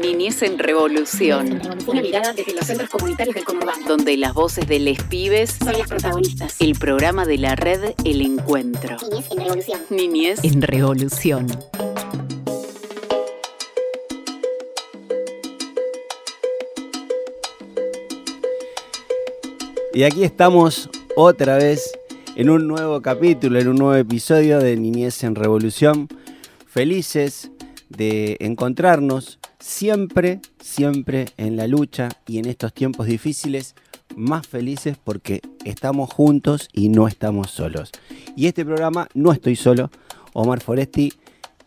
Niñez en Revolución. Una mirada desde los centros comunitarios del conurbano. Donde las voces de les pibes son las protagonistas. El programa de la red El Encuentro. Niñez en Revolución. Niñez en Revolución. Y aquí estamos otra vez en un nuevo capítulo, en un nuevo episodio de Niñez en Revolución. Felices de encontrarnos siempre, siempre en la lucha y en estos tiempos difíciles, más felices porque estamos juntos y no estamos solos. Y este programa no estoy solo, Omar Foresti,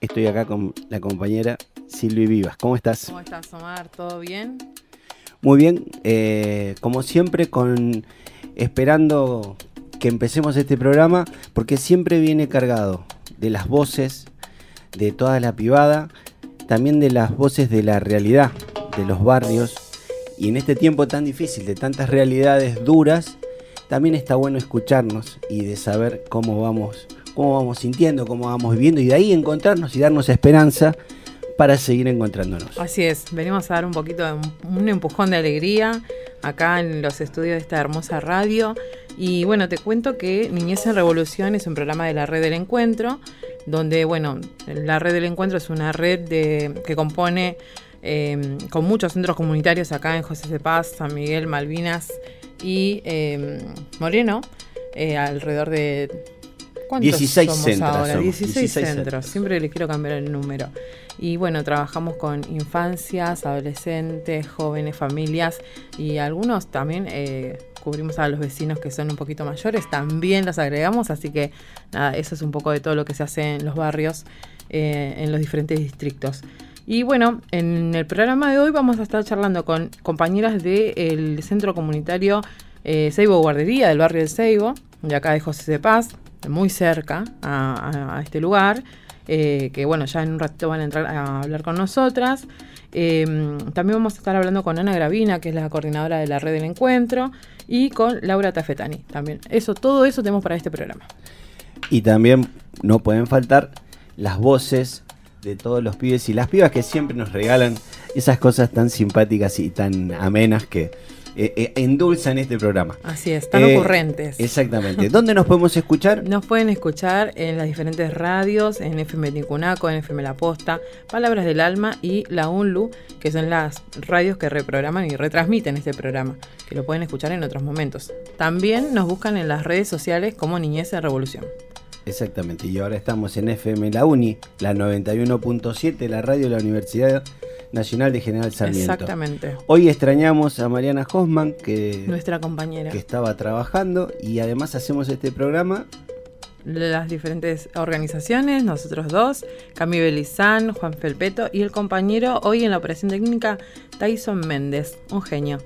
estoy acá con la compañera Silvi Vivas. ¿Cómo estás? ¿Cómo estás, Omar? ¿Todo bien? Muy bien, eh, como siempre, con esperando que empecemos este programa, porque siempre viene cargado de las voces de toda la pibada, también de las voces de la realidad, de los barrios, y en este tiempo tan difícil, de tantas realidades duras, también está bueno escucharnos y de saber cómo vamos, cómo vamos sintiendo, cómo vamos viviendo, y de ahí encontrarnos y darnos esperanza para seguir encontrándonos. Así es, venimos a dar un poquito de un empujón de alegría acá en los estudios de esta hermosa radio. Y bueno, te cuento que Niñez en Revolución es un programa de la Red del Encuentro, donde, bueno, la Red del Encuentro es una red de, que compone em, con muchos centros comunitarios acá en José de Paz, San Miguel, Malvinas y em, Moreno, eh, alrededor de... ¿Cuántos 16 centros ahora? 16, centros. Siempre le quiero cambiar el número. Y bueno, trabajamos con infancias, adolescentes, jóvenes, familias y algunos también eh, cubrimos a los vecinos que son un poquito mayores, también los agregamos, así que nada, eso es un poco de todo lo que se hace en los barrios, eh, en los diferentes distritos. Y bueno, en el programa de hoy vamos a estar charlando con compañeras del centro comunitario eh, Seibo Guardería del barrio del Seibo, de acá de José de Paz, muy cerca a este lugar. Eh, que bueno, ya en un ratito van a entrar a hablar con nosotras. Em, también vamos a estar hablando con Ana Gravina, que es la coordinadora de la red del encuentro, y con Laura Tafetani también. Eso, todo eso tenemos para este programa. Y también no pueden faltar las voces de todos los pibes y las pibas que siempre nos regalan esas cosas tan simpáticas y tan amenas que eh, eh, endulzan este programa. Así es, tan ocurrentes. Exactamente. ¿Dónde nos podemos escuchar? Nos pueden escuchar en las diferentes radios, en FM Nicunaco, en FM La Posta, Palabras del Alma y La UNLU, que son las radios que reprograman y retransmiten este programa, que lo pueden escuchar en otros momentos. También nos buscan en las redes sociales como Niñez en Revolución. Exactamente, y ahora estamos en FM La Uni, la 91.7, la radio de la Universidad Nacional de General Sarmiento. Exactamente. Hoy extrañamos a Mariana Hosman, que, Nuestra compañera. que estaba trabajando, y además hacemos este programa las diferentes organizaciones, nosotros dos, Cami Belizán, Juan Felpeto y el compañero hoy en la operación técnica Tyson Méndez, un genio.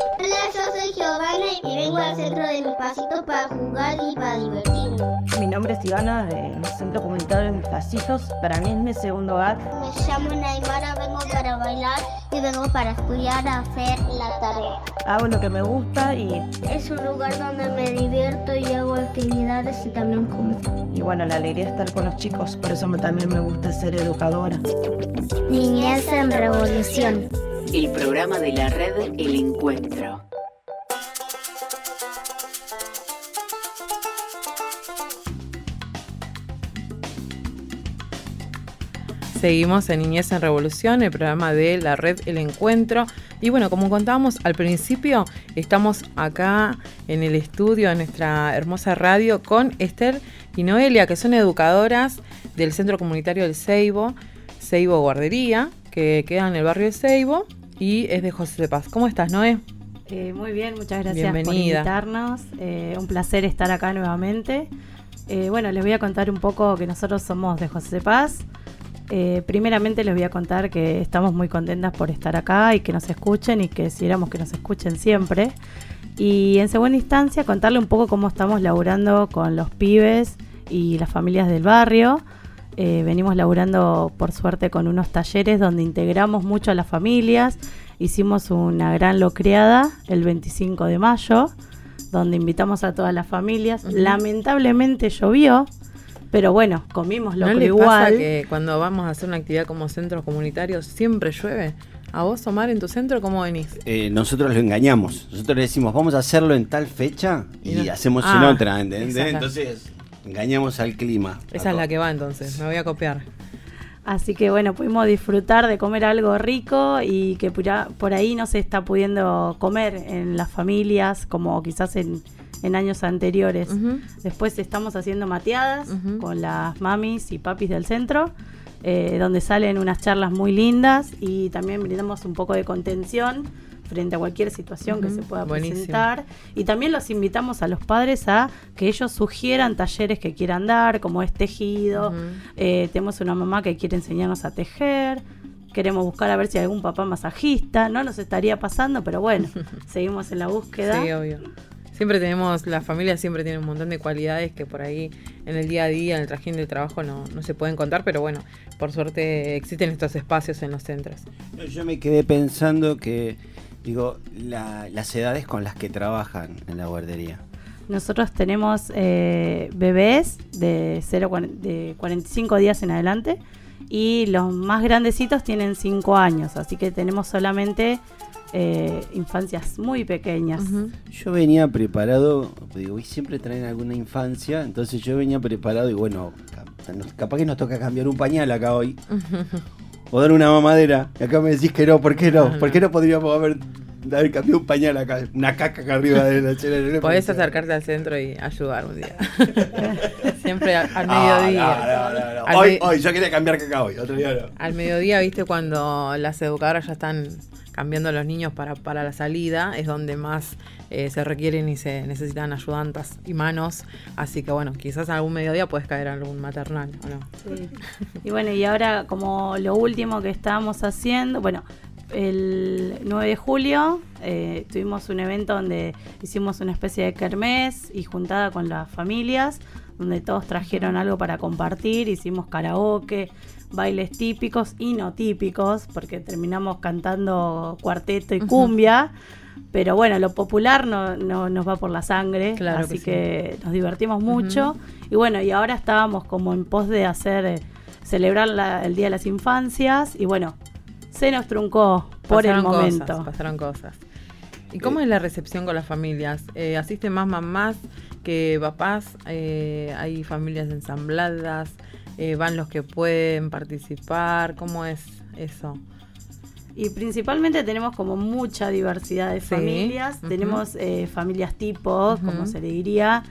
Hola, yo soy Giovanna y vengo al centro de mi pasito para jugar y para divertirme. Mi nombre es Ivana del Centro Comunitario de Mis Pasillos. Para mí es mi segundo hogar. Me llamo Naimara, vengo para bailar y vengo para estudiar a hacer la tarea. Hago lo que me gusta y... Es un lugar donde me divierto y hago actividades y también como. Y bueno, la alegría de estar con los chicos, por eso también me gusta ser educadora. Niñez en Revolución el programa de la red El Encuentro. Seguimos en Niñez en Revolución, el programa de la red El Encuentro. Y bueno, como contábamos al principio, estamos acá en el estudio, en nuestra hermosa radio, con Esther y Noelia, que son educadoras del Centro Comunitario del Ceibo, Ceibo Guardería, que queda en el barrio de Ceibo y es de José de Paz. ¿Cómo estás, Noé? Eh, muy bien, muchas gracias por invitarnos. Eh, un placer estar acá nuevamente. Eh, bueno, les voy a contar un poco que nosotros somos de José de Paz. primeramente les voy a contar que estamos muy contentas por estar acá y que nos escuchen y que quisiéramos que nos escuchen siempre. Y en segunda instancia contarle un poco cómo estamos laburando con los pibes y las familias del barrio. Eh, venimos laburando, por suerte, con unos talleres donde integramos mucho a las familias. Hicimos una gran locreada el 25 de mayo, donde invitamos a todas las familias. Lamentablemente llovió, Pero bueno, comimos lo ¿No igual. Pasa que cuando vamos a hacer una actividad como centros comunitarios siempre llueve? ¿A vos, Omar, en tu centro cómo venís? Eh, nosotros lo engañamos. Nosotros le decimos, vamos a hacerlo en tal fecha y, hacemos en ah, otra, ¿entendés? Entonces, engañamos al clima. Esa es la que va entonces, me voy a copiar. Así que bueno, pudimos disfrutar de comer algo rico y que por ahí no se está pudiendo comer en las familias como quizás en, años anteriores. Después estamos haciendo mateadas con las mamis y papis del centro eh, donde salen unas charlas muy lindas y también brindamos un poco de contención frente a cualquier situación que se pueda presentar. Y también los invitamos a los padres a que ellos sugieran talleres que quieran dar, como es tejido. Eh, tenemos una mamá que quiere enseñarnos a tejer. Queremos buscar a ver si hay algún papá masajista. No nos estaría pasando, pero bueno, seguimos en la búsqueda. Sí, obvio. Siempre tenemos, la familia siempre tiene un montón de cualidades que por ahí en el día a día, en el trajín del trabajo no, no se pueden contar, pero bueno, por suerte existen estos espacios en los centros. Yo me quedé pensando que, digo, las edades con las que trabajan en la guardería. Nosotros tenemos eh, bebés de, 0, de 45 días en adelante y los más grandecitos tienen 5 años, así que tenemos solamente eh, infancias muy pequeñas. Yo venía preparado, digo, y siempre traen alguna infancia, entonces yo venía preparado y bueno, capaz que nos toca cambiar un pañal acá hoy. O dar una mamadera. Y acá me decís que no, ¿por qué no? ¿Por qué no podríamos haber, haber cambiado un pañal acá? Una caca acá arriba de la chela. Podés acercarte al centro y ayudar un día. Siempre al, ah, mediodía. hoy, hoy, yo quería cambiar caca hoy, otro día no. Al mediodía, viste, cuando las educadoras ya están cambiando a los niños para, para la salida, es donde más eh, se requieren y se necesitan ayudantas y manos. Así que bueno, quizás algún mediodía puedes caer en algún maternal, ¿o no? Y bueno, y ahora como lo último que estábamos haciendo, bueno, el 9 de julio eh, tuvimos un evento donde hicimos una especie de kermés y juntada con las familias, donde todos trajeron algo para compartir, hicimos karaoke, bailes típicos y no típicos, porque terminamos cantando cuarteto y cumbia. Pero bueno, lo popular no, no, nos va por la sangre, así que, nos divertimos mucho. Y bueno, y ahora estábamos como en pos de hacer, eh, celebrar el Día de las Infancias. Y bueno, se nos truncó por el momento. pasaron cosas. ¿Y cómo es la recepción con las familias? Eh, ¿Asisten más mamás que papás? Eh, ¿Hay familias ensambladas? Eh, van los que pueden participar, ¿cómo es eso? Y principalmente tenemos como mucha diversidad de familias, tenemos eh, familias tipos, como se le diría,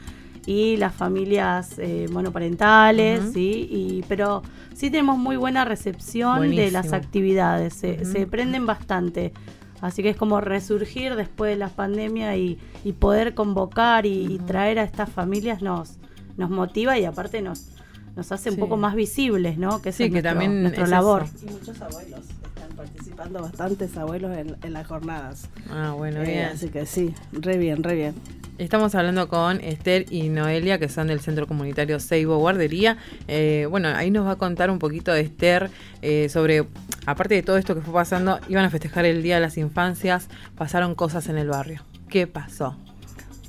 y las familias eh, monoparentales, ¿sí? Y, pero sí tenemos muy buena recepción de las actividades, se, prenden bastante. Así que es como resurgir después de la pandemia y, poder convocar y, traer a estas familias nos, nos motiva y aparte nos, nos hace un poco más visibles, ¿no? Que sí, que también nuestra labor. Y muchos abuelos participando, bastantes abuelos en, las jornadas. Ah, bueno, eh, bien. Así que sí, re bien, re bien. Estamos hablando con Esther y Noelia, que son del Centro Comunitario Seibo Guardería. Eh, bueno, ahí nos va a contar un poquito de Esther eh, sobre, aparte de todo esto que fue pasando, iban a festejar el Día de las Infancias, pasaron cosas en el barrio. ¿Qué pasó?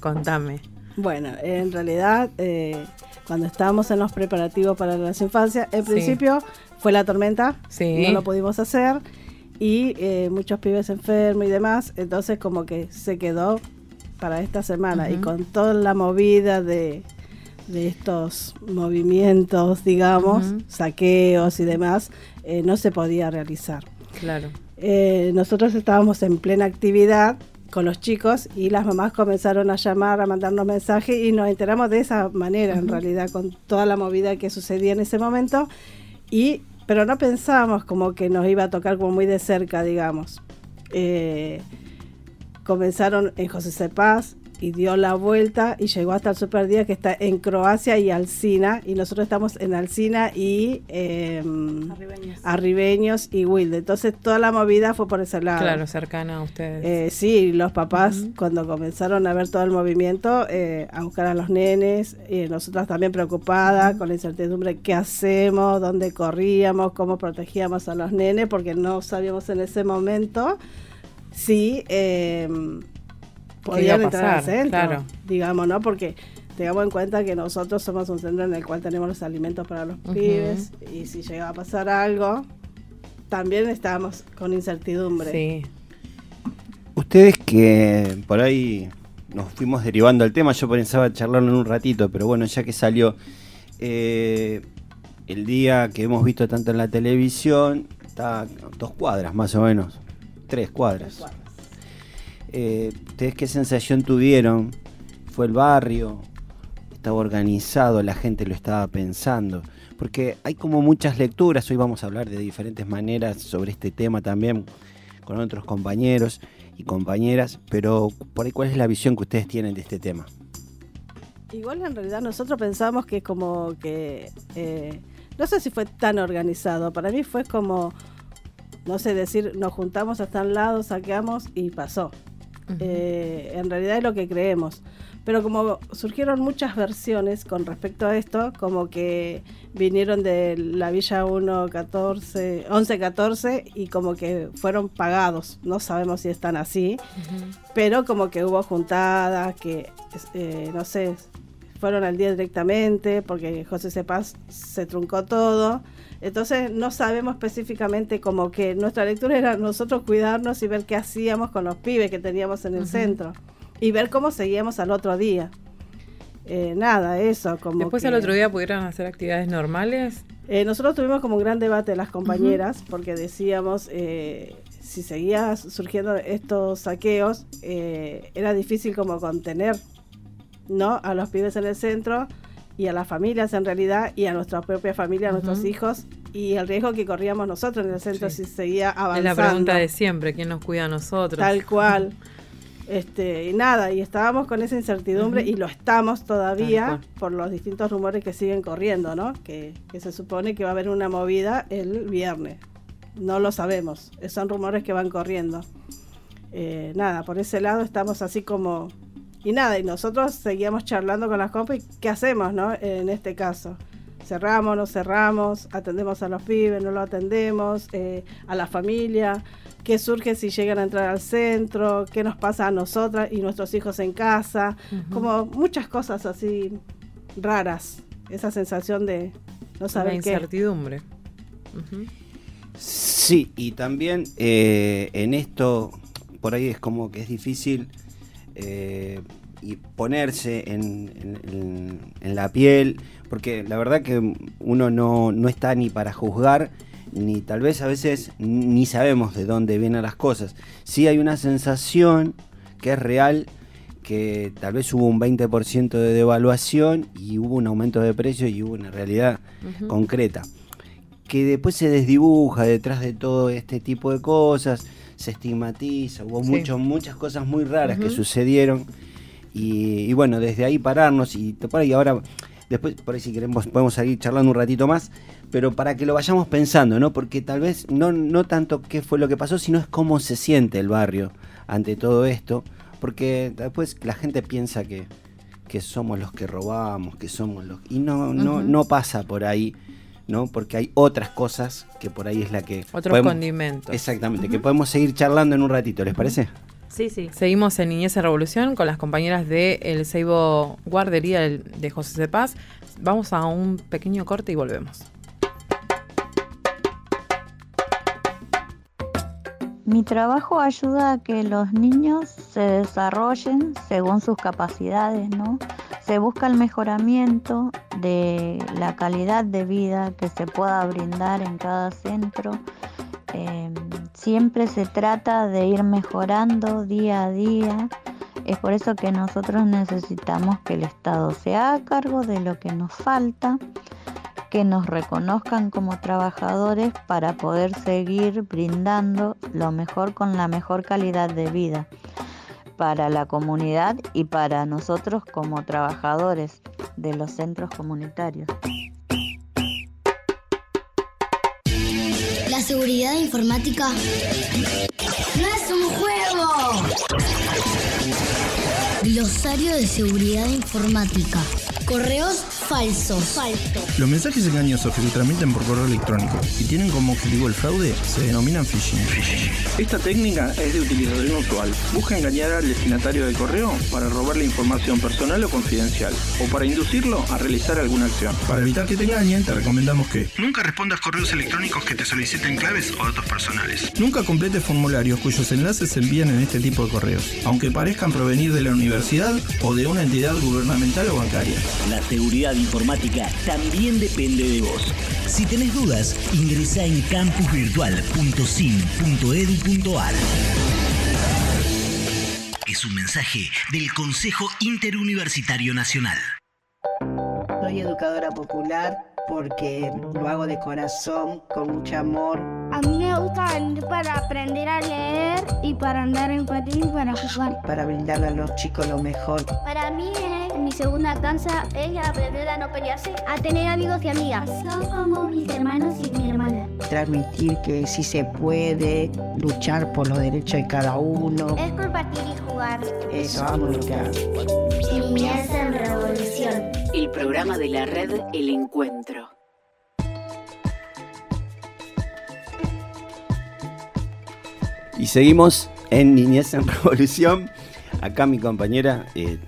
Contame. Bueno, en realidad cuando estábamos en los preparativos para las infancias, en principio fue la tormenta, no lo pudimos hacer y eh, muchos pibes enfermos y demás, entonces como que se quedó para esta semana y con toda la movida de, estos movimientos, digamos, saqueos y demás, eh, no se podía realizar. Claro. Eh, nosotros estábamos en plena actividad con los chicos y las mamás comenzaron a llamar, a mandarnos mensajes y nos enteramos de esa manera, en realidad, con toda la movida que sucedía en ese momento. Y, pero no pensábamos como que nos iba a tocar como muy de cerca, digamos. Eh, comenzaron en José Cepaz, y dio la vuelta y llegó hasta el Super Día que está en Croacia y Alcina. Y nosotros estamos en Alcina y eh, Arribeños. y Wilde. Entonces toda la movida fue por ese lado. Claro, cercana a ustedes. Eh, sí, los papás cuando comenzaron a ver todo el movimiento, eh, a buscar a los nenes, y nosotras también preocupadas con la incertidumbre, qué hacemos, dónde corríamos, cómo protegíamos a los nenes, porque no sabíamos en ese momento si... Podían entrar al centro, digamos, ¿no? Porque tengamos en cuenta que nosotros somos un centro en el cual tenemos los alimentos para los pibes y si llega a pasar algo, también estamos con incertidumbre. Sí. Ustedes que por ahí nos fuimos derivando al tema, yo pensaba charlarlo en un ratito, pero bueno, ya que salió eh, el día que hemos visto tanto en la televisión, está dos cuadras más o menos, tres cuadras. Eh, ¿Ustedes qué sensación tuvieron? ¿Fue el barrio? ¿Estaba organizado? ¿La gente lo estaba pensando? Porque hay como muchas lecturas, hoy vamos a hablar de diferentes maneras sobre este tema también con otros compañeros y compañeras, pero por ahí, ¿cuál es la visión que ustedes tienen de este tema? Igual en realidad nosotros pensamos que como que, eh, no sé si fue tan organizado, para mí fue como, no sé, decir, nos juntamos hasta un lado, saqueamos y pasó. Eh, en realidad es lo que creemos. Pero como surgieron muchas versiones con respecto a esto, como que vinieron de la Villa 1, 14, 11, 14 y como que fueron pagados. No sabemos si están así, pero como que hubo juntadas, que eh, no sé, fueron al día directamente porque José Cepaz se truncó todo. Entonces no sabemos específicamente como que nuestra lectura era nosotros cuidarnos y ver qué hacíamos con los pibes que teníamos en el centro y ver cómo seguíamos al otro día. Eh, nada, eso. Como Después al otro día pudieron hacer actividades normales. Eh, nosotros tuvimos como un gran debate las compañeras porque decíamos eh, si seguía surgiendo estos saqueos era difícil como contener no a los pibes en el centro y a las familias en realidad y a nuestra propia familia, a nuestros hijos y el riesgo que corríamos nosotros en el centro si seguía avanzando. Es la pregunta de siempre, ¿quién nos cuida a nosotros? Tal cual. Este, y nada, y estábamos con esa incertidumbre y lo estamos todavía por los distintos rumores que siguen corriendo, ¿no? Que, se supone que va a haber una movida el viernes. No lo sabemos, son rumores que van corriendo. Eh, nada, por ese lado estamos así como... Y nada, y nosotros seguíamos charlando con las compas qué hacemos, ¿no? En este caso cerramos, no cerramos, atendemos a los pibes, no lo atendemos, eh, a la familia, qué surge si llegan a entrar al centro, qué nos pasa a nosotras y nuestros hijos en casa, como muchas cosas así raras, esa sensación de no saber La incertidumbre. Sí, y también eh, en esto, por ahí es como que es difícil eh, y ponerse en, la piel, porque la verdad que uno no, no está ni para juzgar, ni tal vez a veces ni sabemos de dónde vienen las cosas. Sí hay una sensación que es real, que tal vez hubo un 20% de devaluación y hubo un aumento de precio y hubo una realidad concreta. Que después se desdibuja detrás de todo este tipo de cosas, se estigmatiza, hubo muchas cosas muy raras que sucedieron. Y, bueno, desde ahí pararnos y ahí ahora Después, por ahí si queremos, podemos seguir charlando un ratito más, pero para que lo vayamos pensando, ¿no? Porque tal vez no, no tanto qué fue lo que pasó, sino es cómo se siente el barrio ante todo esto, porque después la gente piensa que, que somos los que robamos, que somos los... Y no, no, no pasa por ahí. ¿No? Porque hay otras cosas que por ahí es la que... Otros condimentos. Exactamente, que podemos seguir charlando en un ratito, ¿les parece? Sí, sí. Seguimos en Niñez en Revolución con las compañeras de El Seibo Guardería de José de Paz. Vamos a un pequeño corte y volvemos. Mi trabajo ayuda a que los niños se desarrollen según sus capacidades, ¿no? Se busca el mejoramiento de la calidad de vida que se pueda brindar en cada centro. Em, Siempre se trata de ir mejorando día a día. Es por eso que nosotros necesitamos que el Estado se haga cargo de lo que nos falta, que nos reconozcan como trabajadores para poder seguir brindando lo mejor con la mejor calidad de vida para la comunidad y para nosotros como trabajadores de los centros comunitarios. La seguridad informática no es un juego. Glosario de seguridad informática Correos falsos. Falso. Los mensajes engañosos que se transmiten por correo electrónico y tienen como objetivo el fraude se denominan phishing. Esta técnica es de utilización usual. Busca engañar al destinatario del correo para robarle información personal o confidencial o para inducirlo a realizar alguna acción. Para evitar que te engañen, te recomendamos que nunca respondas correos electrónicos que te soliciten claves o datos personales. Nunca completes formularios cuyos enlaces se envían en este tipo de correos, aunque parezcan provenir de la universidad o de una entidad gubernamental o bancaria. La seguridad informática también depende de vos. Si tenés dudas, ingresa en campusvirtual.sim.edu.ar. Es un mensaje del Consejo Interuniversitario Nacional. Soy educadora popular porque lo hago de corazón, con mucho amor. A mí me gusta venir para aprender a leer y para andar en patín y para jugar. Para brindarle a los chicos lo mejor. Para mí mi segunda danza es aprender a no pelearse, a tener amigos y amigas. Son como mis hermanos y mi hermana. Transmitir que sí se puede, luchar por los derechos de cada uno. Es compartir y jugar. Eso, amo lo que hago. Niñez en Revolución. El programa de la red El Encuentro. Y seguimos en Niñez en Revolución. Acá mi compañera, eh,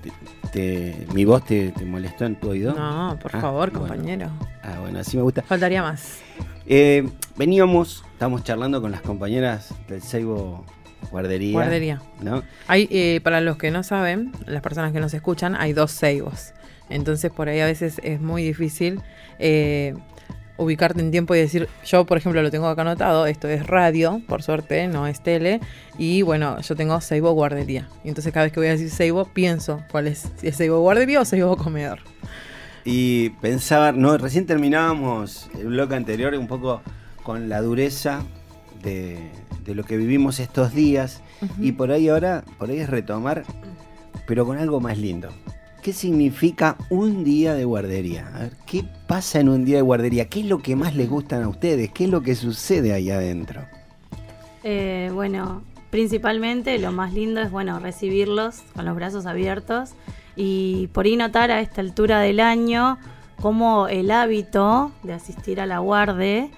te, ¿mi voz te, molestó en tu oído? No, por Ah, favor, bueno. compañero. Ah, bueno, así me gusta. Faltaría más. Eh, veníamos, estamos charlando con las compañeras del Seibo Guardería. Guardería. ¿no? Hay, eh, para los que no saben, las personas que nos escuchan, hay dos Seibos. Entonces por ahí a veces es muy difícil eh, ubicarte en tiempo y decir, yo por ejemplo lo tengo acá anotado, esto es radio, por suerte, no es tele, y bueno, yo tengo Seibo Guardería. Y entonces cada vez que voy a decir Seibo, pienso cuál es, si es Seibo Guardería o Seibo Comedor. Y pensaba, no, recién terminábamos el bloque anterior un poco con la dureza de, de lo que vivimos estos días. Y por ahí ahora, por ahí es retomar, pero con algo más lindo. ¿Qué significa un día de guardería? ¿qué pasa en un día de guardería? ¿Qué es lo que más les gustan a ustedes? ¿Qué es lo que sucede ahí adentro? Eh, bueno, principalmente lo más lindo es bueno recibirlos con los brazos abiertos y por ahí notar a esta altura del año cómo el hábito de asistir a la guarde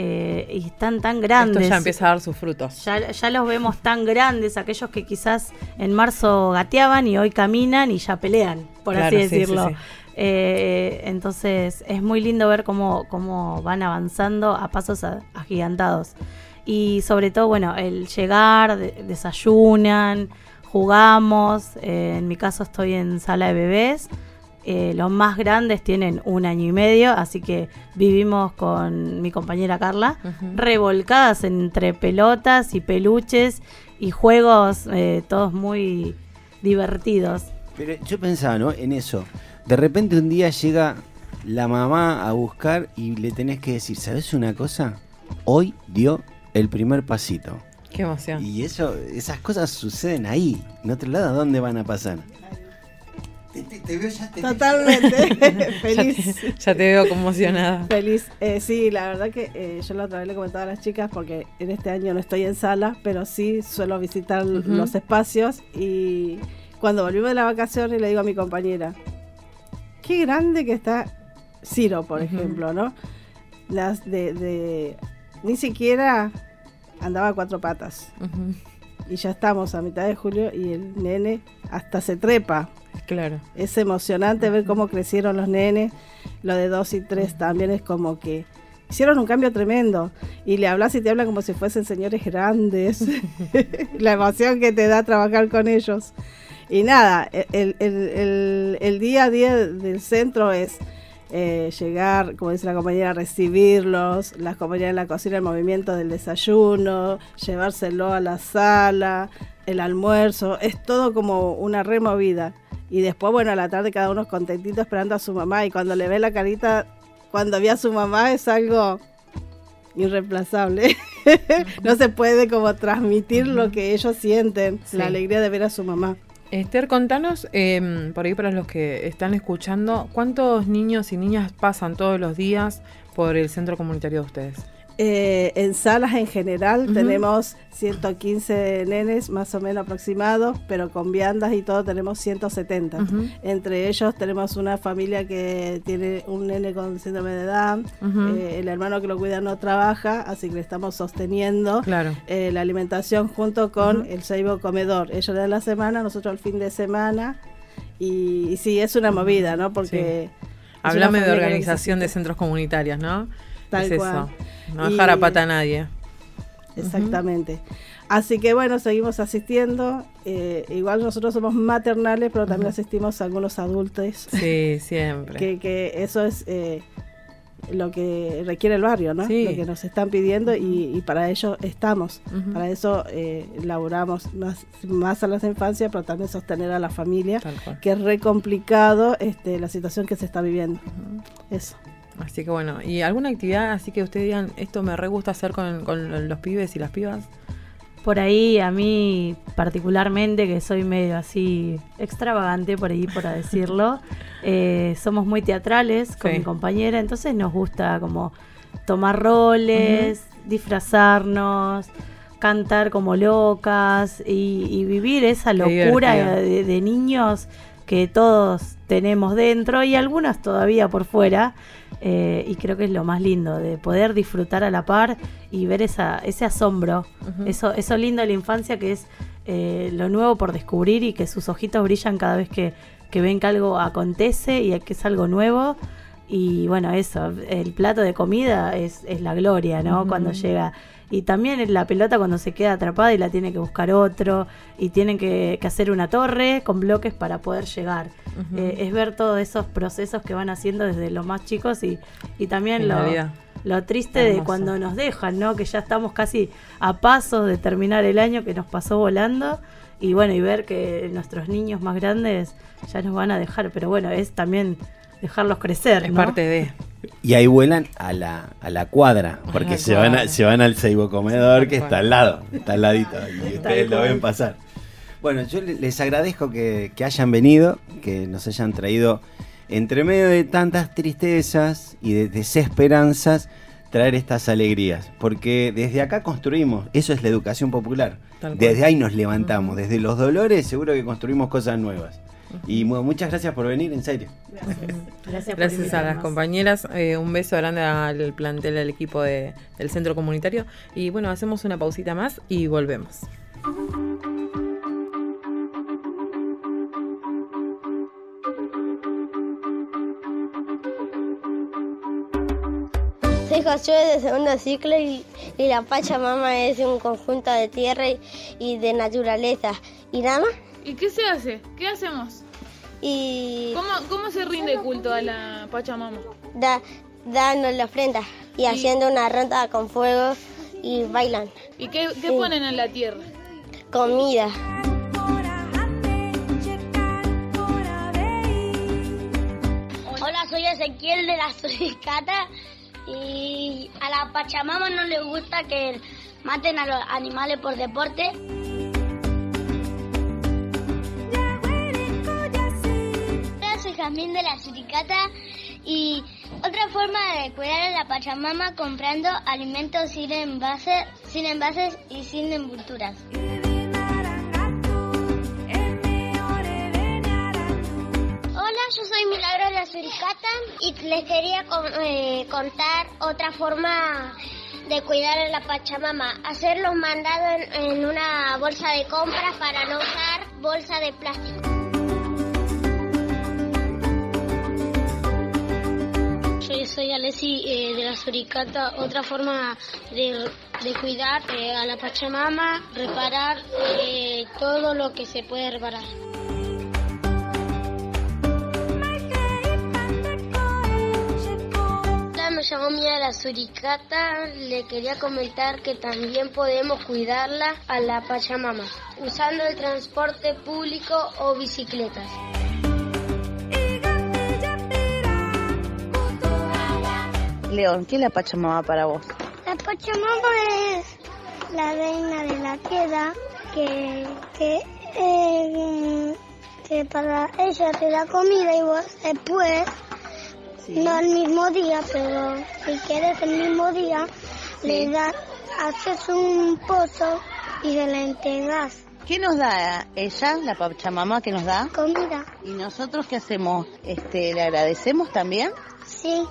eh, y están tan grandes. Esto ya empieza a dar sus frutos. Ya, ya los vemos tan grandes, aquellos que quizás en marzo gateaban y hoy caminan y ya pelean, por Claro, así sí, sí, decirlo. sí. Eh, entonces es muy lindo ver cómo, cómo van avanzando a pasos agigantados. Y sobre todo, bueno, el llegar, de- desayunan, jugamos. eh, en mi caso estoy en sala de bebés. Eh, los más grandes tienen un año y medio, así que vivimos con mi compañera Carla, revolcadas entre pelotas y peluches y juegos eh, todos muy divertidos. Pero yo pensaba, ¿no? En eso. De repente un día llega la mamá a buscar y le tenés que decir, ¿sabes una cosa? Hoy dio el primer pasito. Qué emoción. Y eso, esas cosas suceden ahí. En otro lado, ¿a dónde van a pasar? Totalmente. Ya Feliz. te, ya te veo conmocionada. Feliz. Eh, sí, la verdad que eh, yo la otra vez le comentaba a las chicas porque en este año no estoy en sala, pero sí suelo visitar los espacios y cuando volvimos de la vacación le digo a mi compañera, qué grande que está Ciro, por ejemplo, ¿no? Las de, de- ni siquiera andaba a cuatro patas y ya estamos a mitad de julio y el nene hasta se trepa. Claro. Es emocionante ver cómo crecieron los nenes. Lo de dos y tres también es como que hicieron un cambio tremendo. Y le hablas y te hablan como si fuesen señores grandes. La emoción que te da trabajar con ellos. Y nada, el, el- el- el día a día del centro es eh, llegar, como dice la compañera, recibirlos, las compañeras en la cocina, el movimiento del desayuno, llevárselo a la sala, el almuerzo, es todo como una removida. Y después, bueno, a la tarde cada uno contentito esperando a su mamá y cuando le ve la carita, cuando ve a su mamá es algo irreemplazable. no se puede como transmitir lo que ellos sienten, Sí. la alegría de ver a su mamá. Esther, contanos, eh, por ahí para los que están escuchando, ¿cuántos niños y niñas pasan todos los días por el centro comunitario de ustedes? Eh, en salas en general tenemos 115 nenes más o menos aproximados, pero con viandas y todo tenemos 170. Entre ellos tenemos una familia que tiene un nene con síndrome de Down, eh, el hermano que lo cuida no trabaja, así que le estamos sosteniendo eh, la alimentación junto con el Seibo Comedor. Ellos le dan la semana, nosotros el fin de semana. Y, sí, es una movida, ¿no? Porque... Háblame de organización de centros comunitarios, ¿no? Tal cual. No dejar a pata a nadie. Exactamente. Así que bueno, seguimos asistiendo. Eh, igual nosotros somos maternales, pero también asistimos a algunos adultos. Sí, siempre. que, que eso es eh, lo que requiere el barrio, ¿no? Lo que nos están pidiendo y, para ello estamos. Para eso eh, laboramos más, más a las infancias, pero también sostener a la familia, que es re complicado este, la situación que se está viviendo. Eso. Así que bueno, ¿y alguna actividad así que ustedes digan, esto me re gusta hacer con, los pibes y las pibas? Por ahí, a mí particularmente, que soy medio así extravagante, por ahí, por decirlo, eh, somos muy teatrales con mi compañera, entonces nos gusta como tomar roles, disfrazarnos, cantar como locas y, vivir esa locura de, de niños que todos tenemos dentro y algunas todavía por fuera. Eh, y creo que es lo más lindo, de poder disfrutar a la par y ver esa, ese asombro, eso, eso lindo de la infancia que es eh, lo nuevo por descubrir y que sus ojitos brillan cada vez que, ven que algo acontece y que es algo nuevo. Y bueno, eso, el plato de comida es, es la gloria, ¿no? Cuando llega y también la pelota cuando se queda atrapada y la tiene que buscar otro y tienen que, hacer una torre con bloques para poder llegar. Eh, es ver todos esos procesos que van haciendo desde los más chicos y, y también lo, lo, triste de cuando nos dejan, ¿no? Que ya estamos casi a pasos de terminar el año que nos pasó volando y bueno, y ver que nuestros niños más grandes ya nos van a dejar, pero bueno, es también dejarlos crecer. Es parte de. Y ahí vuelan a la, a la cuadra, porque se, Van se van al Seibo Comedor que está al lado, está al ladito, y ustedes lo ven pasar. Bueno, yo les agradezco que, hayan venido, que nos hayan traído, entre medio de tantas tristezas y de desesperanzas, traer estas alegrías, porque desde acá construimos, eso es la educación popular, desde ahí nos levantamos, desde los dolores seguro que construimos cosas nuevas. Y muchas gracias por venir, en serio. Gracias, gracias, a las compañeras. Eh, un beso grande al plantel, al equipo del centro comunitario. Y bueno, hacemos una pausita más y volvemos. Soy Josué de segundo ciclo y, la Pachamama es un conjunto de tierra y, de naturaleza. ¿Y nada más? ¿Y qué se hace? ¿Qué hacemos? Y... ¿Cómo, se rinde culto a la Pachamama? Da, dando la ofrenda y, haciendo una ronda con fuego y bailan. ¿Y qué, ponen en la tierra? Comida. Hola, soy Ezequiel de la Suricata y a la Pachamama no le gusta que maten a los animales por deporte. También de la suricata y otra forma de cuidar a la Pachamama comprando alimentos sin envases, sin envases y sin envolturas. Hola, yo soy Milagro de la Suricata y les quería eh, contar otra forma de cuidar a la Pachamama, hacer los mandados en una bolsa de compras para no usar bolsa de plástico. Soy Alessi eh, de la Suricata. Otra forma de, cuidar eh, a la Pachamama, reparar eh, todo lo que se puede reparar. me llamo Mía la Suricata. Le quería comentar que también podemos cuidarla a la Pachamama usando el transporte público o bicicletas. León, ¿qué es la Pachamama para vos? La Pachamama es la reina de la tierra que, que, eh, que para ella te da comida y vos después, no el mismo día, pero si quieres el mismo día, le das, haces un pozo y se la entregas. ¿Qué nos da ella, la Pachamama, que nos da? Comida. ¿Y nosotros qué hacemos? Este, ¿Le agradecemos también? Sí.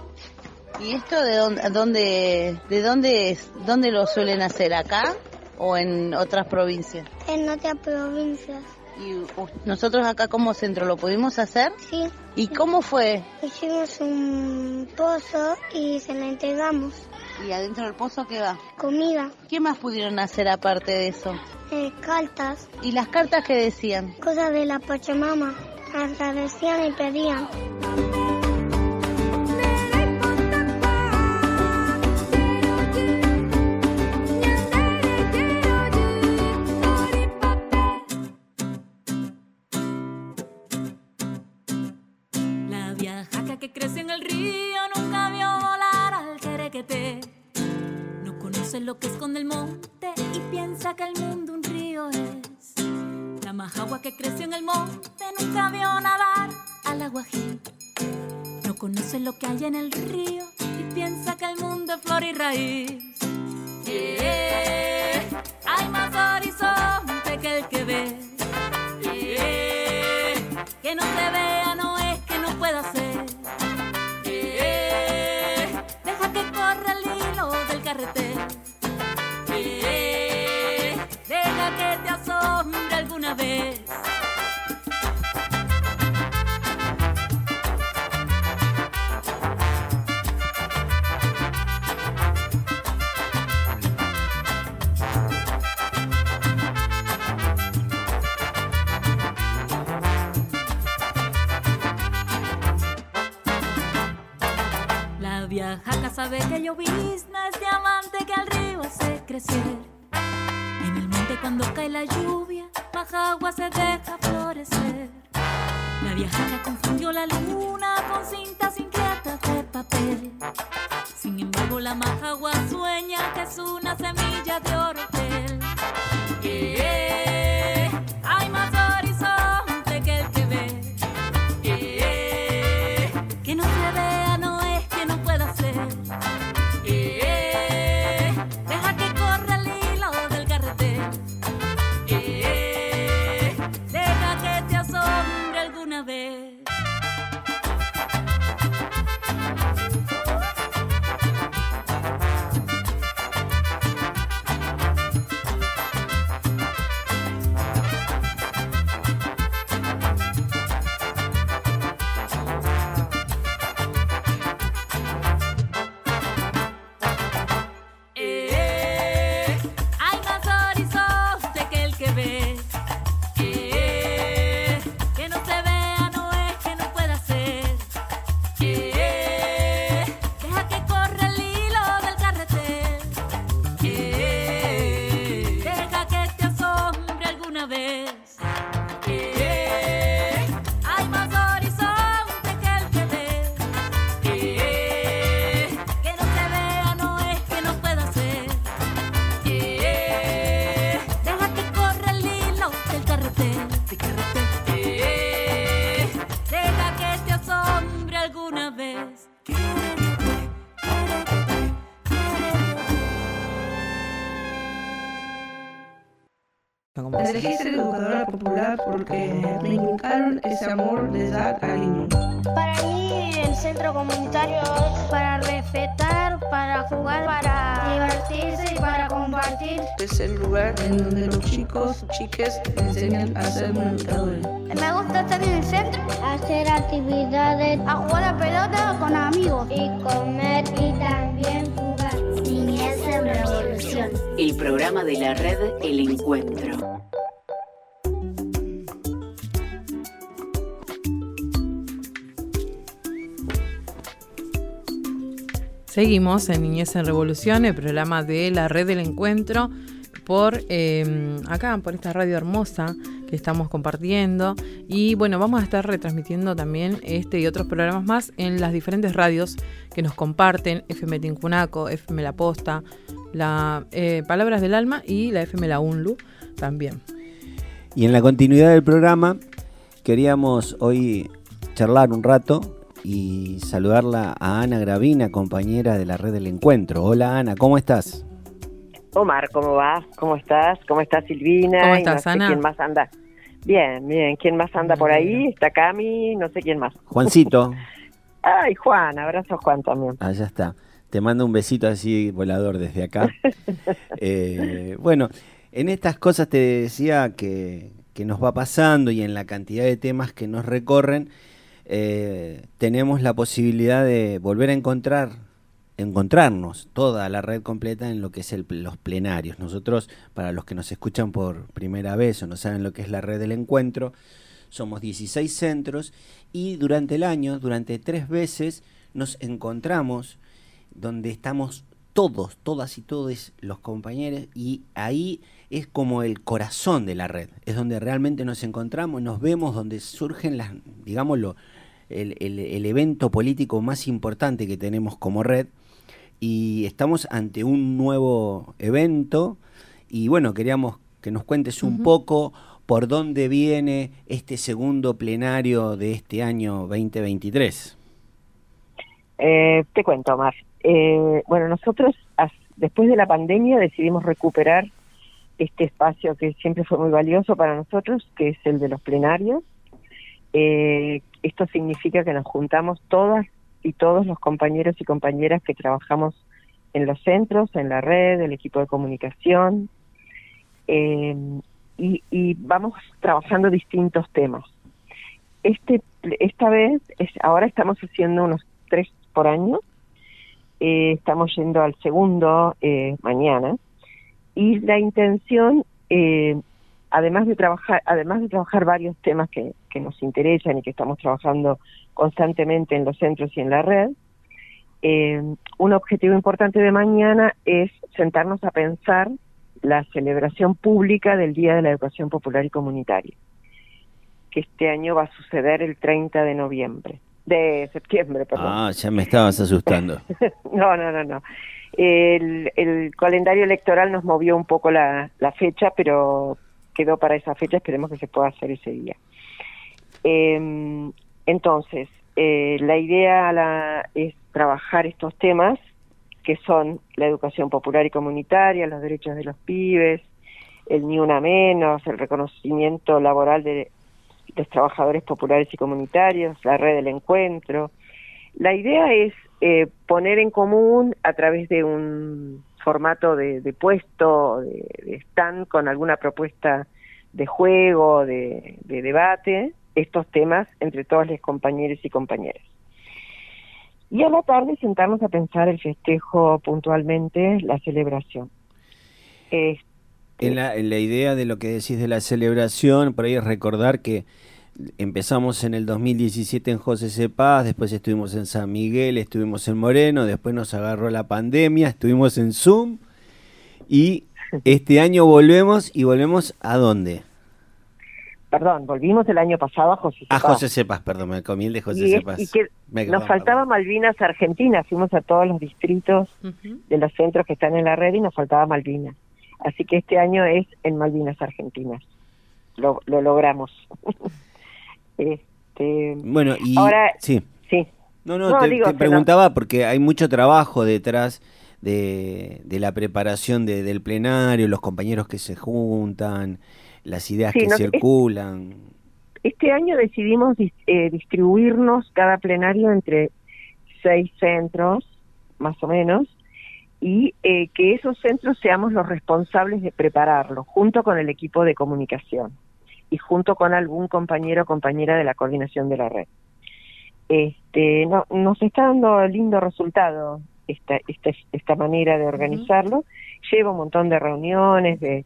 ¿Y esto de dónde, dónde, de dónde, es, dónde lo suelen hacer? ¿Acá o en otras provincias? En otras provincias. ¿Y nosotros acá como centro lo pudimos hacer? Sí. ¿Y cómo fue? Hicimos un pozo y se la entregamos. ¿Y adentro del pozo qué va? Comida. ¿Qué más pudieron hacer aparte de eso? Eh, cartas. ¿Y las cartas qué decían? Cosas de la Pachamama. Agradecían y pedían. Que esconde el monte y piensa que el mundo un río es. La majagua que creció en el monte nunca vio nadar al aguají. No conoce lo que hay en el río y piensa que el mundo es flor y raíz. Eh, hay más horizonte que el que ve. Que no se vea no es que no pueda ser. Deja que corra el hilo del carretel. Alguna vez. La viajaca sabe que llovizna es diamante que al río hace crecer. En el monte cuando cae la lluvia, majagua se deja florecer. La viajaca confundió la luna con cintas inquietas de papel. Sin embargo, la majagua sueña que es una semilla de orotel. Porque me inculcaron ese amor de dar cariño. Para mí el centro comunitario es para respetar, para jugar, para divertirse y para compartir. Es el lugar en donde los chicos, chiques enseñan a ser educadores. Me gusta estar en el centro, hacer actividades, a jugar a pelota con amigos y comer y también jugar. Niñez en Revolución. El programa de la red El Encuentro. Seguimos en Niñez en Revolución, el programa de la red del encuentro, por eh, acá, por esta radio hermosa que estamos compartiendo. Y bueno, vamos a estar retransmitiendo también este y otros programas más en las diferentes radios que nos comparten, FM Tincunaco, FM La Posta, la eh, Palabras del Alma y la FM La UNLU también. Y en la continuidad del programa queríamos hoy charlar un rato y saludarla a Ana Gravina, compañera de la red del encuentro. Hola Ana, ¿cómo estás? Omar, ¿cómo va? ¿Cómo estás? ¿Cómo estás Silvina? ¿Cómo estás, Ana? ¿Quién más anda? Bien, bien. ¿Quién más anda por ahí? Está Cami, no sé quién más. Juancito. Ay, Juan, abrazo Juan también. Allá está. Te mando un besito así volador desde acá. Eh, bueno, en estas cosas te decía que, que, nos va pasando y en la cantidad de temas que nos recorren, eh, tenemos la posibilidad de volver a encontrar encontrarnos toda la red completa en lo que es el, los plenarios. Nosotros, para los que nos escuchan por primera vez o no saben lo que es la red del encuentro, somos 16 centros y durante el año, durante tres veces, nos encontramos donde estamos todos, todas y todos los compañeros y ahí es como el corazón de la red, es donde realmente nos encontramos, nos vemos, donde surgen las, digámoslo, el, el evento político más importante que tenemos como red y estamos ante un nuevo evento y bueno, queríamos que nos cuentes un poco por dónde viene este segundo plenario de este año 2023. Eh, te cuento, Omar. Eh, bueno, nosotros después de la pandemia decidimos recuperar este espacio que siempre fue muy valioso para nosotros, que es el de los plenarios. Eh, esto significa que nos juntamos todas y todos los compañeros y compañeras que trabajamos en los centros, en la red, el equipo de comunicación, eh, y, vamos trabajando distintos temas. Este, esta vez, es, ahora estamos haciendo unos tres por año, eh, estamos yendo al segundo mañana, y la intención, además de trabajar, además de trabajar varios temas que, que nos interesan y que estamos trabajando constantemente en los centros y en la red, eh, un objetivo importante de mañana es sentarnos a pensar la celebración pública del Día de la Educación Popular y Comunitaria, que este año va a suceder el 30 de noviembre, de septiembre, perdón. Ah, ya me estabas asustando. no, no, no, no. El, el, calendario electoral nos movió un poco la, la fecha, pero quedó para esa fecha, esperemos que se pueda hacer ese día. Eh, entonces, eh, la idea la, es trabajar estos temas que son la educación popular y comunitaria, los derechos de los pibes, el ni una menos, el reconocimiento laboral de los trabajadores populares y comunitarios, la red del encuentro. La idea es eh, poner en común a través de un formato de, puesto, de, stand con alguna propuesta de juego, de debate, estos temas entre todos los compañeros y compañeras. Y a la tarde sentarnos a pensar el festejo puntualmente, la celebración. En, la, en la idea de lo que decís de la celebración, por ahí es recordar que empezamos en el 2017 en José Cepaz, después estuvimos en San Miguel, estuvimos en Moreno, después nos agarró la pandemia, estuvimos en Zoom y este año volvemos y volvemos a dónde? perdón, volvimos el año pasado a José Cepaz. A José Cepaz, perdón, me comí el de José Cepaz. Y que nos faltaba Malvinas Argentina, fuimos a todos los distritos de los centros que están en la red y nos faltaba Malvinas. Así que este año es en Malvinas Argentinas. Lo, lo logramos. este, bueno, y ahora sí. Sí. No, no, te, preguntaba porque hay mucho trabajo detrás de, de la preparación del plenario, los compañeros que se juntan, las ideas que circulan. Este año decidimos eh, distribuirnos cada plenario entre seis centros, más o menos, y eh, que esos centros seamos los responsables de prepararlo, junto con el equipo de comunicación y junto con algún compañero o compañera de la coordinación de la red. Este, no, nos está dando lindo resultado esta, esta, esta manera de organizarlo. Lleva un montón de reuniones, de,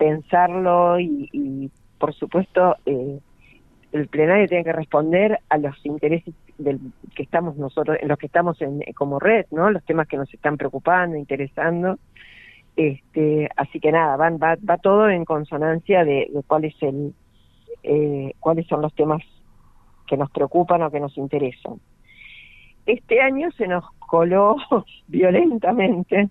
pensarlo y, por supuesto eh, el plenario tiene que responder a los intereses del que estamos nosotros en los que estamos en, como red no los temas que nos están preocupando interesando este así que nada van va, va todo en consonancia de, cuál es el eh, cuáles son los temas que nos preocupan o que nos interesan este año se nos coló violentamente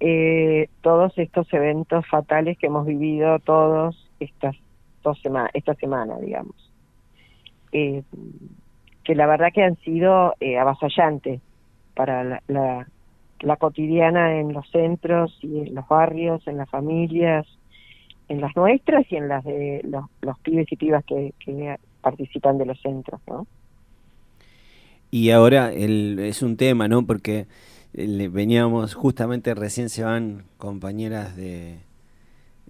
eh, todos estos eventos fatales que hemos vivido todos estas dos semanas, esta semana, digamos. Eh, que la verdad que han sido eh, avasallantes para la, cotidiana en los centros y en los barrios, en las familias, en las nuestras y en las de los, pibes y pibas que, participan de los centros, ¿no? Y ahora el, es un tema, ¿no? Porque veníamos, justamente recién se van compañeras de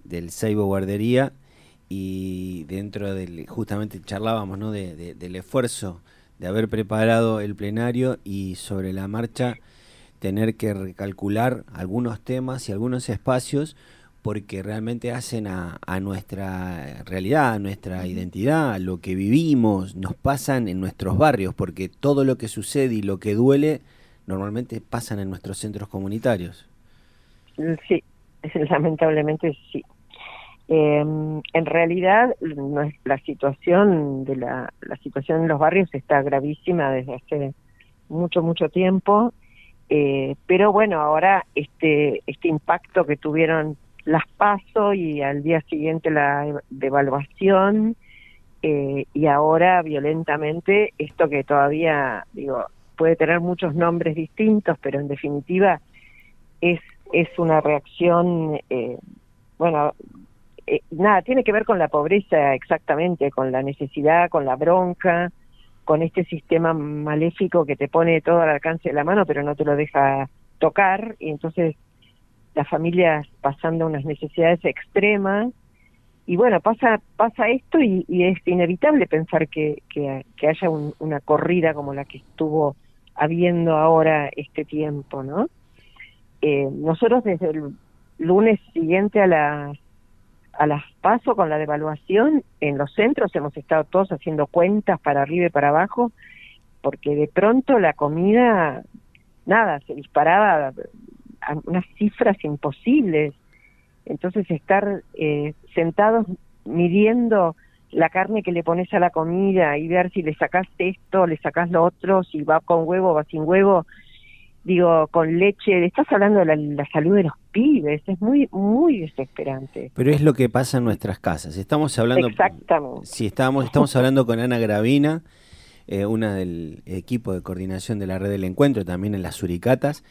del Seibo Guardería y dentro del, justamente charlábamos, ¿no? De, del esfuerzo de haber preparado el plenario y sobre la marcha tener que recalcular algunos temas y algunos espacios porque realmente hacen a, nuestra realidad, a nuestra identidad, a lo que vivimos, nos pasan en nuestros barrios, porque todo lo que sucede y lo que duele normalmente pasan en nuestros centros comunitarios. Sí, lamentablemente sí. Em, en realidad la situación de la, la situación en los barrios está gravísima desde hace mucho mucho tiempo eh, pero bueno ahora este este impacto que tuvieron las paso y al día siguiente la devaluación eh, y ahora violentamente esto que todavía digo puede tener muchos nombres distintos pero en definitiva es es una reacción eh, bueno eh, nada tiene que ver con la pobreza exactamente con la necesidad con la bronca con este sistema maléfico que te pone todo al alcance de la mano pero no te lo deja tocar y entonces las familias pasando unas necesidades extremas. Y bueno pasa pasa esto y, es inevitable pensar que, que, haya una corrida como la que estuvo habiendo ahora este tiempo no eh, nosotros desde el lunes siguiente a las a las paso con la devaluación en los centros hemos estado todos haciendo cuentas para arriba y para abajo porque de pronto la comida nada se disparaba unas cifras imposibles. Entonces estar eh, sentados midiendo la carne que le pones a la comida y ver si le sacas esto, le sacas lo otro, si va con huevo, va sin huevo, digo, con leche, estás hablando de la, salud de los pibes, es muy, muy desesperante. Pero es lo que pasa en nuestras casas. Estamos hablando... Exactamente. Sí, estamos, estamos hablando con Ana Gravina, eh, una del equipo de coordinación de la red del encuentro, también en las Suricatas.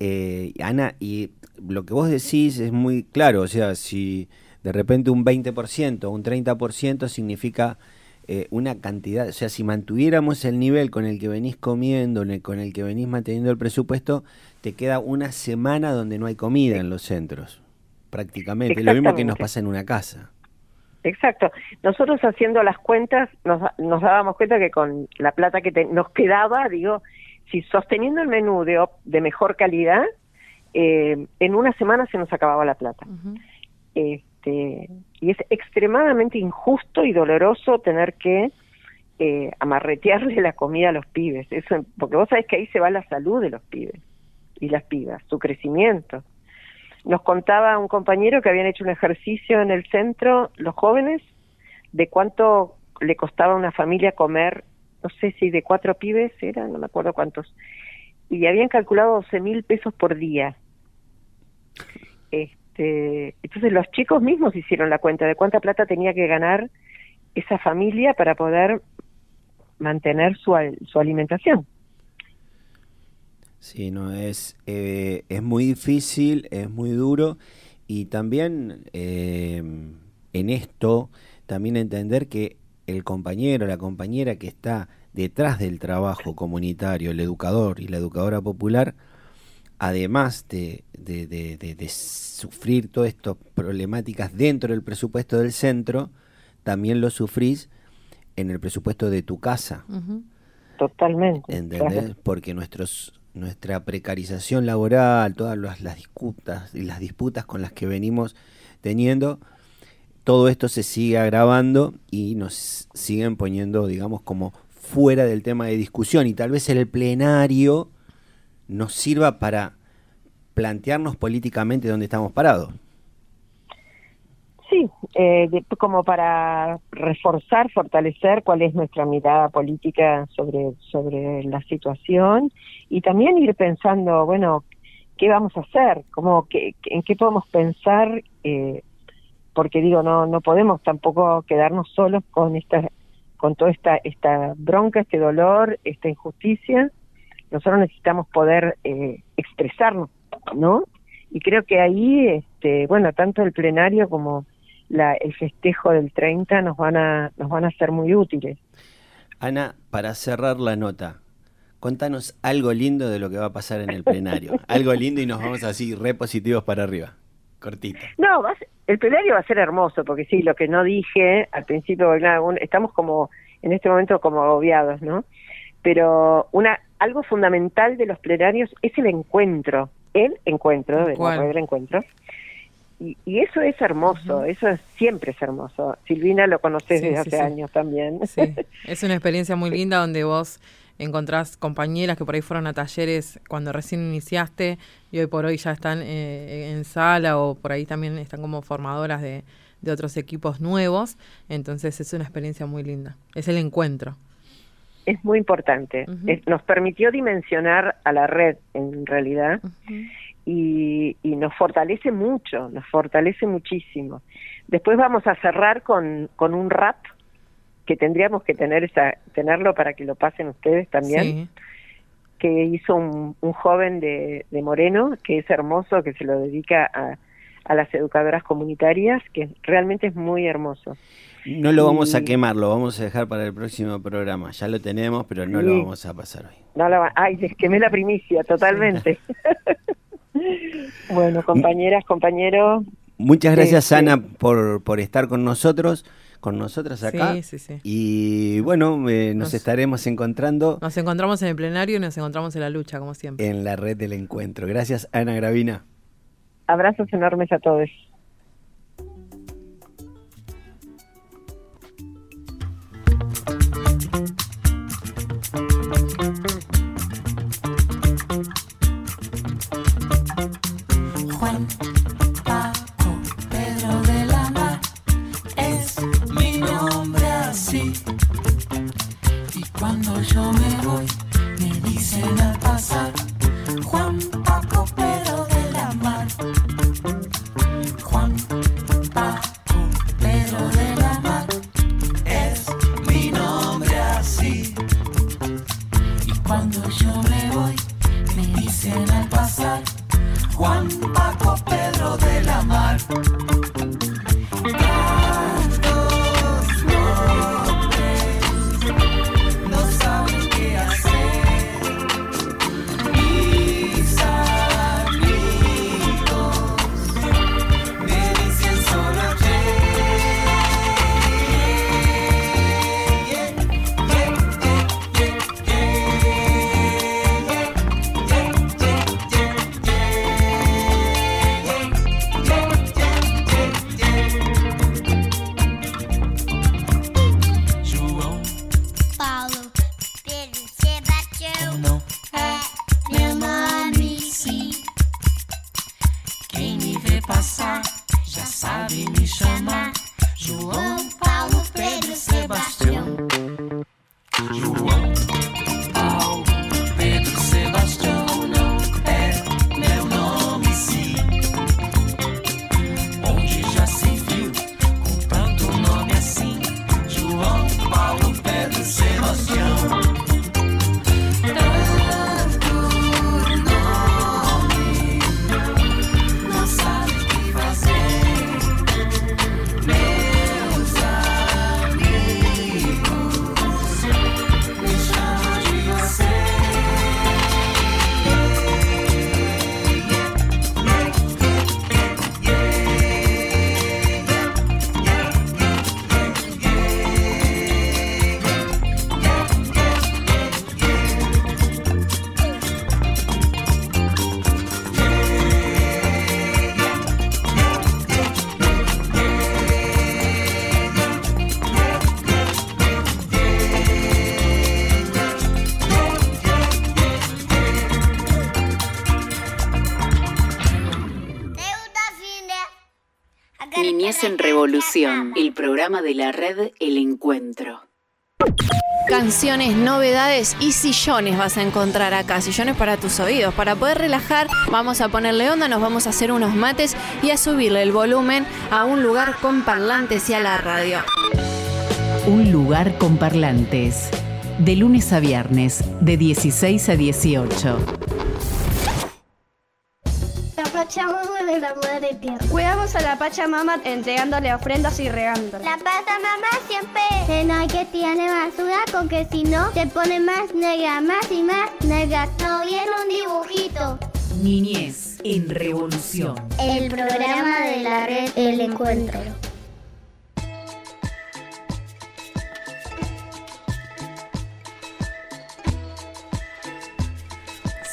Eh, Ana, y lo que vos decís es muy claro, o sea, si de repente un 20%, un 30% significa eh, una cantidad, o sea, si mantuviéramos el nivel con el que venís comiendo, con el que venís manteniendo el presupuesto, te queda una semana donde no hay comida en los centros, prácticamente, lo mismo que nos pasa en una casa. Exacto. Nosotros haciendo las cuentas nos, nos dábamos cuenta que con la plata que nos quedaba, digo, si sosteniendo el menú de, de mejor calidad, eh, en una semana se nos acababa la plata. Este, y es extremadamente injusto y doloroso tener que eh, amarretearle la comida a los pibes, eso, porque vos sabés que ahí se va la salud de los pibes y las pibas, su crecimiento. Nos contaba un compañero que habían hecho un ejercicio en el centro, los jóvenes, de cuánto le costaba a una familia comer no sé si de cuatro pibes eran, no me acuerdo cuántos, y habían calculado 12 mil pesos por día. Este, entonces los chicos mismos hicieron la cuenta de cuánta plata tenía que ganar esa familia para poder mantener su, su alimentación. Sí, no, es, eh, es muy difícil, es muy duro y también eh, en esto, también entender que el compañero, la compañera que está detrás del trabajo comunitario, el educador y la educadora popular, además de, de, sufrir todas estas problemáticas dentro del presupuesto del centro, también lo sufrís en el presupuesto de tu casa. Totalmente. ¿Entendés? Porque nuestros, nuestra precarización laboral, todas las, las disputas y las disputas con las que venimos teniendo, todo esto se sigue agravando y nos siguen poniendo, digamos, como fuera del tema de discusión y tal vez el plenario nos sirva para plantearnos políticamente dónde estamos parados. Sí, eh, como para reforzar, fortalecer cuál es nuestra mirada política sobre, sobre la situación y también ir pensando, bueno, ¿qué vamos a hacer? ¿Cómo, qué, ¿En qué podemos pensar? Eh, porque digo, no, no podemos tampoco quedarnos solos con esta con toda esta, esta bronca, este dolor, esta injusticia, nosotros necesitamos poder eh, expresarnos, ¿no? Y creo que ahí, este, bueno, tanto el plenario como la, el festejo del 30 nos van a nos van a ser muy útiles. Ana, para cerrar la nota, contanos algo lindo de lo que va a pasar en el plenario. algo lindo y nos vamos así repositivos para arriba. Cortito. No, el plenario va a ser hermoso, porque sí, lo que no dije al principio, estamos como en este momento como agobiados, ¿no? Pero una algo fundamental de los plenarios es el encuentro, el encuentro, de el encuentro. Y, y, eso es hermoso, eso siempre es hermoso. Silvina lo conoces desde hace años también. Es una experiencia muy linda donde vos encontrás compañeras que por ahí fueron a talleres cuando recién iniciaste y hoy por hoy ya están eh, en sala o por ahí también están como formadoras de, de otros equipos nuevos. Entonces es una experiencia muy linda. Es el encuentro. Es muy importante. nos permitió dimensionar a la red en realidad y, y, nos fortalece mucho, nos fortalece muchísimo. Después vamos a cerrar con, con un rap que tendríamos que tener esa, tenerlo para que lo pasen ustedes también. que hizo un, un joven de, de, Moreno, que es hermoso, que se lo dedica a, a las educadoras comunitarias, que realmente es muy hermoso. No lo vamos a quemar, lo vamos a dejar para el próximo programa. Ya lo tenemos, pero no lo vamos a pasar hoy. No lo Ay, les quemé la primicia, totalmente. bueno, compañeras, compañeros. Muchas gracias, este, Ana, por, por estar con nosotros con nosotras acá. Sí, sí, sí. Y bueno, eh, nos, estaremos encontrando. Nos encontramos en el plenario y nos encontramos en la lucha, como siempre. En la red del encuentro. Gracias, Ana Gravina. Abrazos enormes a todos. En programa de la red El Encuentro. Canciones, novedades y sillones vas a encontrar acá, sillones para tus oídos. Para poder relajar, vamos a ponerle onda, nos vamos a hacer unos mates y a subirle el volumen a un lugar con parlantes y a la radio. Un lugar con parlantes. De lunes a viernes, de 16 a 18. Tierra. Cuidamos a la Pachamama entregándole ofrendas y regando. La Pachamama siempre no hay que tiene basura porque si no se pone más negra, más y más negra. No viene un dibujito. Niñez en Revolución. El programa de la red El Encuentro.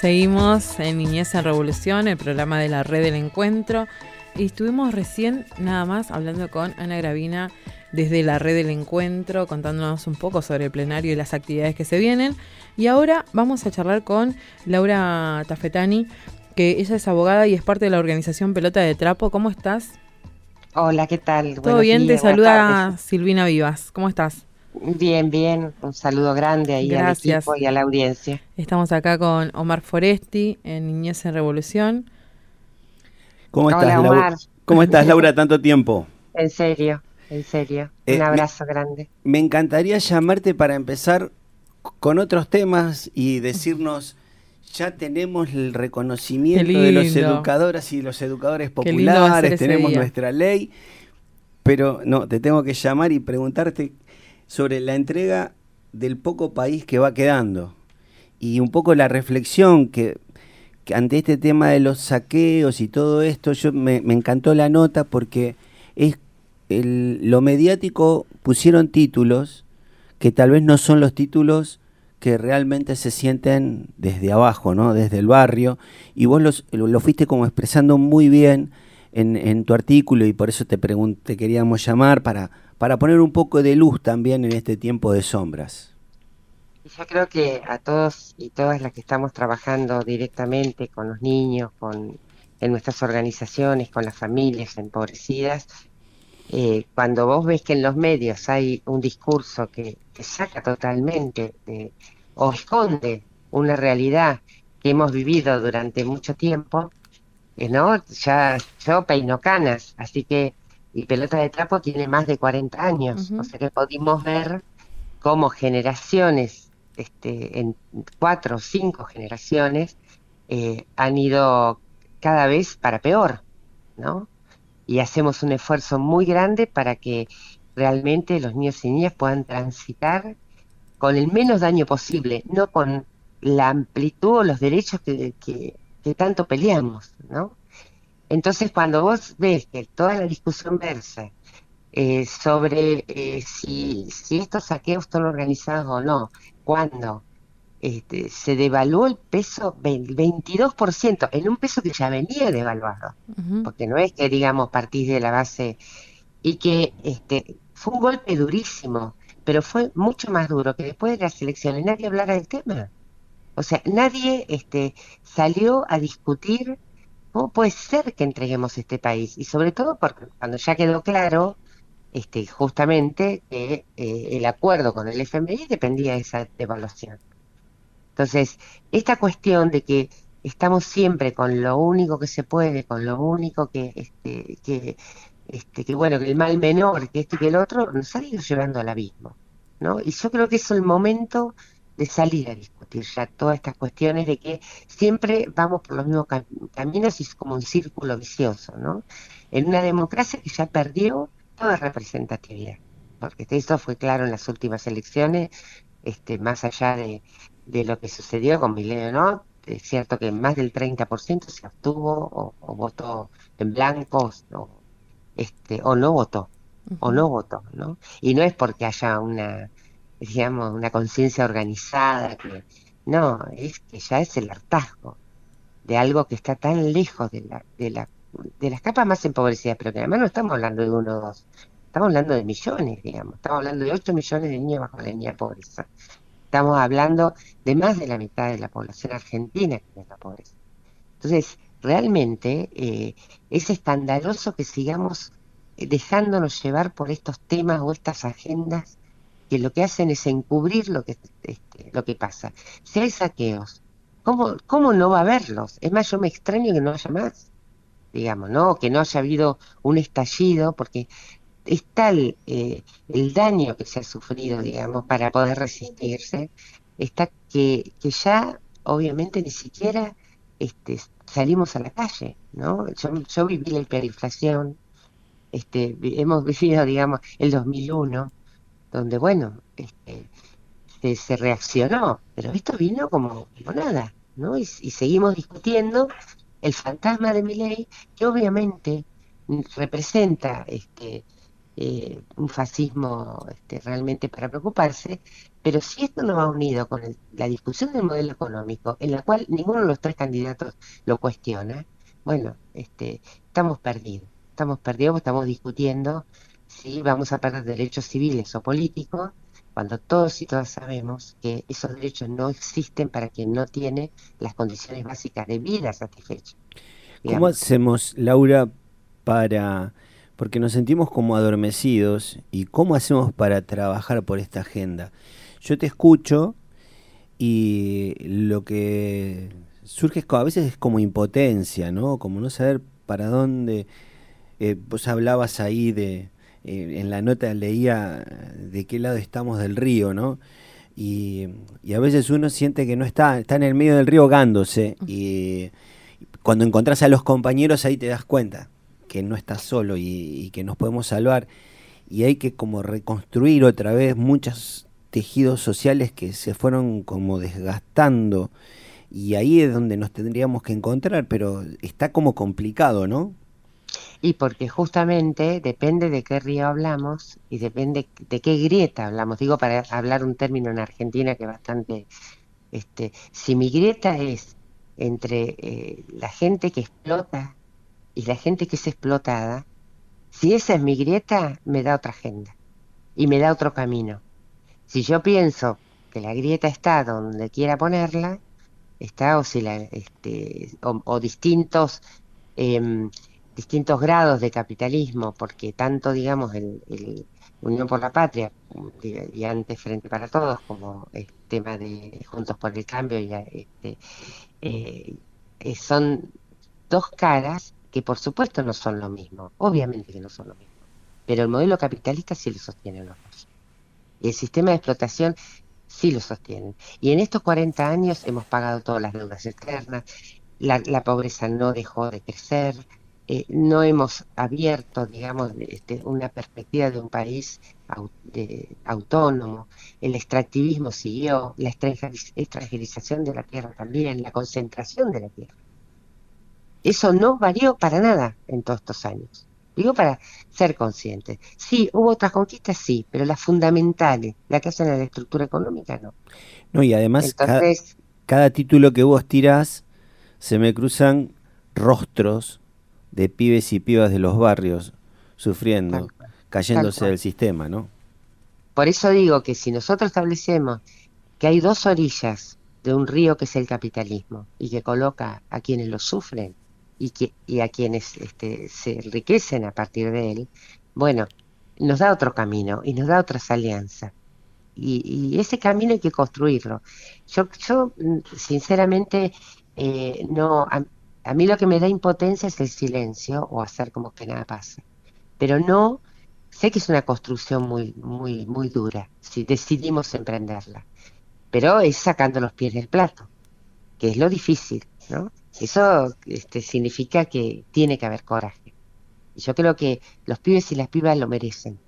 Seguimos en Niñez en Revolución, el programa de la red del encuentro. Y estuvimos recién nada más hablando con Ana Gravina desde la red del encuentro, contándonos un poco sobre el plenario y las actividades que se vienen. Y ahora vamos a charlar con Laura Tafetani, que ella es abogada y es parte de la organización Pelota de Trapo. ¿Cómo estás? Hola, ¿qué tal? Todo bien, te saluda Silvina Vivas. ¿Cómo estás? Bien, bien. Un saludo grande ahí al equipo y a la audiencia. Estamos acá con Omar Foresti en Niñez en Revolución. ¿Cómo estás, Laura? ¿Cómo estás, Laura? Tanto tiempo. En serio, en serio. Un eh, abrazo grande. Me encantaría llamarte para empezar con otros temas y decirnos, ya tenemos el reconocimiento de los educadoras y los educadores populares, tenemos nuestra ley, pero no, te tengo que llamar y preguntarte sobre la entrega del poco país que va quedando y un poco la reflexión que, ante este tema de los saqueos y todo esto, yo me, encantó la nota porque es lo mediático pusieron títulos que tal vez no son los títulos que realmente se sienten desde abajo, ¿no? Desde el barrio. Y vos los, lo fuiste como expresando muy bien en, en tu artículo y por eso te, te queríamos llamar para, para poner un poco de luz también en este tiempo de sombras. Yo creo que a todos y todas las que estamos trabajando directamente con los niños, con en nuestras organizaciones, con las familias empobrecidas, eh, cuando vos ves que en los medios hay un discurso que, saca totalmente o esconde una realidad que hemos vivido durante mucho tiempo, eh, ¿no? Ya yo peino canas, así que y Pelota de Trapo tiene más de 40 años, o sea que pudimos ver cómo generaciones, este, en cuatro o cinco generaciones, eh, han ido cada vez para peor, ¿no? Y hacemos un esfuerzo muy grande para que realmente los niños y niñas puedan transitar con el menos daño posible, no con la amplitud o los derechos que, tanto peleamos, ¿no? Entonces, cuando vos ves que toda la discusión versa eh, sobre eh, si, si, estos saqueos están organizados o no, cuando este, se devaluó el peso 22%, en un peso que ya venía devaluado, porque no es que, digamos, partís de la base y que este, fue un golpe durísimo, pero fue mucho más duro que después de las elecciones nadie hablara del tema. O sea, nadie este, salió a discutir ¿Cómo puede ser que entreguemos este país? Y sobre todo porque cuando ya quedó claro este, justamente que eh, el acuerdo con el FMI dependía de esa devaluación. Entonces, esta cuestión de que estamos siempre con lo único que se puede, con lo único que, este, que, este, que bueno, que el mal menor, que este y que el otro, nos ha ido llevando al abismo. ¿no? Y yo creo que es el momento de salir a discutir ya todas estas cuestiones de que siempre vamos por los mismos caminos y es como un círculo vicioso, ¿no? En una democracia que ya perdió toda representatividad, porque eso fue claro en las últimas elecciones, este, más allá de, lo que sucedió con Milenio, ¿no? Es cierto que más del 30% se abstuvo o, votó en blanco o, este, o no votó, o no votó, ¿no? Y no es porque haya una digamos, una conciencia organizada, que no, es que ya es el hartazgo de algo que está tan lejos de la, de la de las capas más empobrecidas, pero que además no estamos hablando de uno o dos, estamos hablando de millones, digamos, estamos hablando de 8 millones de niños bajo la línea de pobreza, estamos hablando de más de la mitad de la población argentina que es la pobreza. Entonces, realmente eh, es escandaloso que sigamos dejándonos llevar por estos temas o estas agendas que lo que hacen es encubrir lo que, este, lo que pasa. Si hay saqueos, ¿cómo, ¿cómo no va a haberlos? Es más, yo me extraño que no haya más, digamos, ¿no? Que no haya habido un estallido, porque es tal eh, el daño que se ha sufrido, digamos, para poder resistirse, está que, que ya obviamente ni siquiera este, salimos a la calle, ¿no? Yo, yo viví la hiperinflación, este, hemos vivido, digamos, el 2001, donde, bueno, este, se, reaccionó, pero esto vino como, nada, ¿no? Y, seguimos discutiendo el fantasma de mi ley, que obviamente representa este, eh, un fascismo este, realmente para preocuparse, pero si esto no va unido con la discusión del modelo económico, en la cual ninguno de los tres candidatos lo cuestiona, bueno, este, estamos perdidos, estamos perdidos, estamos discutiendo si vamos a perder derechos civiles o políticos, cuando todos y todas sabemos que esos derechos no existen para quien no tiene las condiciones básicas de vida satisfechas. ¿Cómo hacemos, Laura, para porque nos sentimos como adormecidos y cómo hacemos para trabajar por esta agenda? Yo te escucho y lo que surge a veces es como impotencia, ¿no? Como no saber para dónde. Eh, vos hablabas ahí de, eh, en la nota leía de qué lado estamos del río, ¿no? Y, a veces uno siente que no está, está en el medio del río gándose y cuando encontrás a los compañeros ahí te das cuenta que no estás solo y, que nos podemos salvar y hay que como reconstruir otra vez muchos tejidos sociales que se fueron como desgastando y ahí es donde nos tendríamos que encontrar, pero está como complicado, ¿no? Y porque justamente depende de qué río hablamos y depende de qué grieta hablamos. Digo, para hablar un término en Argentina que es bastante... Este, si mi grieta es entre eh, la gente que explota y la gente que es explotada, si esa es mi grieta, me da otra agenda y me da otro camino. Si yo pienso que la grieta está donde quiera ponerla, está o si la, este, o, distintos eh, distintos grados de capitalismo, porque tanto, digamos, el, Unión por la Patria y antes Frente para Todos, como el tema de Juntos por el Cambio, y, este, eh, eh, son dos caras que por supuesto no son lo mismo, obviamente que no son lo mismo, pero el modelo capitalista sí lo sostiene los dos. Y el sistema de explotación sí lo sostiene. Y en estos 40 años hemos pagado todas las deudas externas, la pobreza no dejó de crecer, eh, no hemos abierto, digamos, este, una perspectiva de un país autónomo, el extractivismo siguió, la extranjerización de la tierra también, la concentración de la tierra. Eso no varió para nada en todos estos años. Digo para ser conscientes. Sí, hubo otras conquistas, sí, pero las fundamentales, las que hacen a la estructura económica, no. No, y además cada, cada título que vos tirás, se me cruzan rostros de pibes y pibas de los barrios sufriendo, cayéndose del sistema, ¿no? Por eso digo que si nosotros establecemos que hay dos orillas de un río que es el capitalismo y que coloca a quienes lo sufren y, que, y a quienes este, se enriquecen a partir de él, bueno, nos da otro camino y nos da otras alianzas. Y, ese camino hay que construirlo. Yo, yo mm, sinceramente, eh, no, a mí lo que me da impotencia es el silencio o hacer como que nada pasa. Pero no, sé que es una construcción muy, muy, muy dura si decidimos emprenderla. Pero es sacando los pies del plato, que es lo difícil, ¿no? Eso este, significa que tiene que haber coraje. Y yo creo que los pibes y las pibas lo merecen.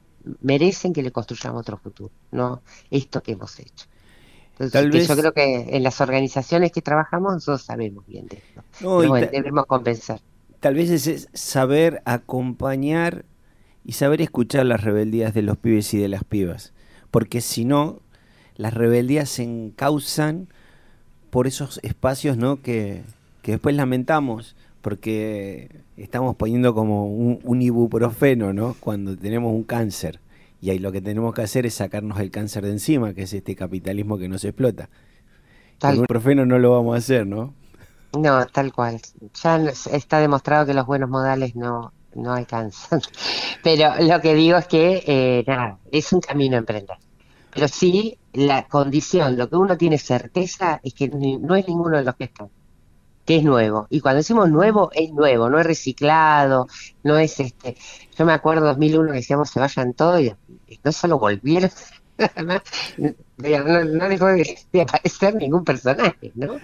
Merecen que le construyamos otro futuro, no esto que hemos hecho. Tal vez... Yo creo que en las organizaciones que trabajamos nosotros sabemos bien de esto. debemos compensar. Tal vez es saber acompañar y saber escuchar las rebeldías de los pibes y de las pibas. Porque si no, las rebeldías se encausan por esos espacios ¿no? que, que después lamentamos porque estamos poniendo como un, un, ibuprofeno ¿no? cuando tenemos un cáncer. Y ahí lo que tenemos que hacer es sacarnos el cáncer de encima, que es este capitalismo que nos explota. Tal Con un profeno no lo vamos a hacer, ¿no? No, tal cual. Ya está demostrado que los buenos modales no, no alcanzan. Pero lo que digo es que, eh, nada, es un camino a emprender. Pero sí, la condición, lo que uno tiene certeza es que no es ninguno de los que están. que es nuevo. Y cuando decimos nuevo, es nuevo, no es reciclado, no es este. Yo me acuerdo 2001 que decíamos se vayan todos y no solo volvieron, no, no, dejó de, aparecer ningún personaje, ¿no?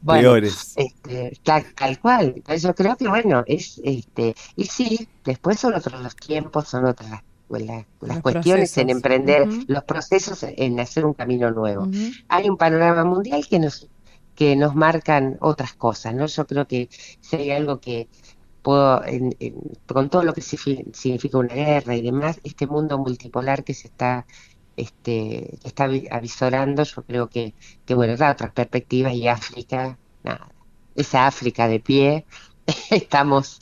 Bueno, este, tal, cual. Yo creo que bueno, es este, y sí, después son otros los tiempos, son otras las, cuestiones en emprender los procesos en hacer un camino nuevo. Hay un panorama mundial que nos que nos marcan otras cosas, ¿no? Yo creo que si hay algo que puedo, con todo lo que significa una guerra y demás, este mundo multipolar que se está este, está avisorando, yo creo que, que bueno, da otras perspectivas y África, nada, esa África de pie, estamos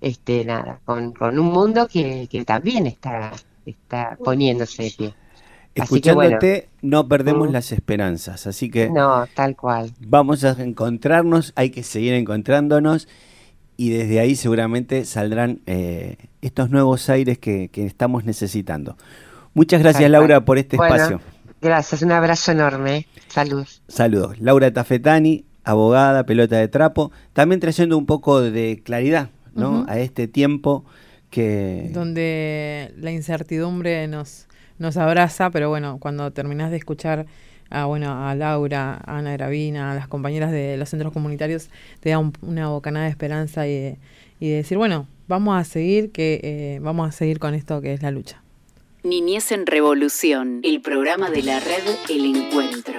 este, nada, con, con un mundo que, que también está, está poniéndose de pie. Escuchándote, no perdemos las esperanzas, así que... No, tal cual. Vamos a encontrarnos, hay que seguir encontrándonos y desde ahí seguramente saldrán eh, estos nuevos aires que, estamos necesitando. Muchas gracias Laura por este espacio. Gracias, un abrazo enorme. Saludos. Saludos. Laura Tafetani, abogada, pelota de trapo, también trayendo un poco de claridad ¿no? A este tiempo que... Donde la incertidumbre nos, nos abraza, pero bueno, cuando terminas de escuchar a, bueno, a Laura, a Ana Gravina, a las compañeras de los centros comunitarios, te da una bocanada de esperanza y de, y decir, bueno, vamos a seguir, que eh, vamos a seguir con esto que es la lucha. Niñez en Revolución, el programa de la red El Encuentro.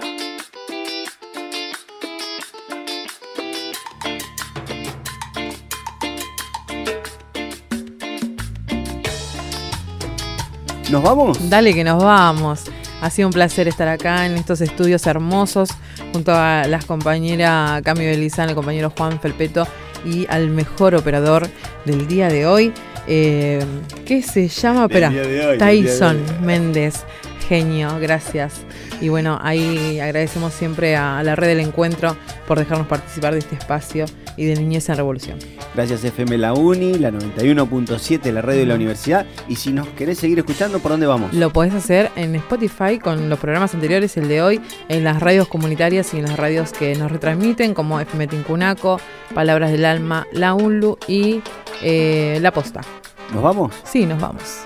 ¿Nos vamos? Dale que nos vamos. Ha sido un placer estar acá en estos estudios hermosos junto a las compañeras Cami Belizán, el compañero Juan Felpeto y al mejor operador del día de hoy, eh, ¿qué se llama? Espera, Tyson Méndez. Genio, gracias. Y bueno, ahí agradecemos siempre a la red del encuentro por dejarnos participar de este espacio y de Niñez en Revolución. Gracias FM La Uni, la 91.7, la red de la universidad. Y si nos querés seguir escuchando, ¿por dónde vamos? Lo podés hacer en Spotify con los programas anteriores, el de hoy, en las radios comunitarias y en las radios que nos retransmiten, como FM Tincunaco, Palabras del Alma, La UNLU y eh, La Posta. ¿Nos vamos? Sí, nos vamos.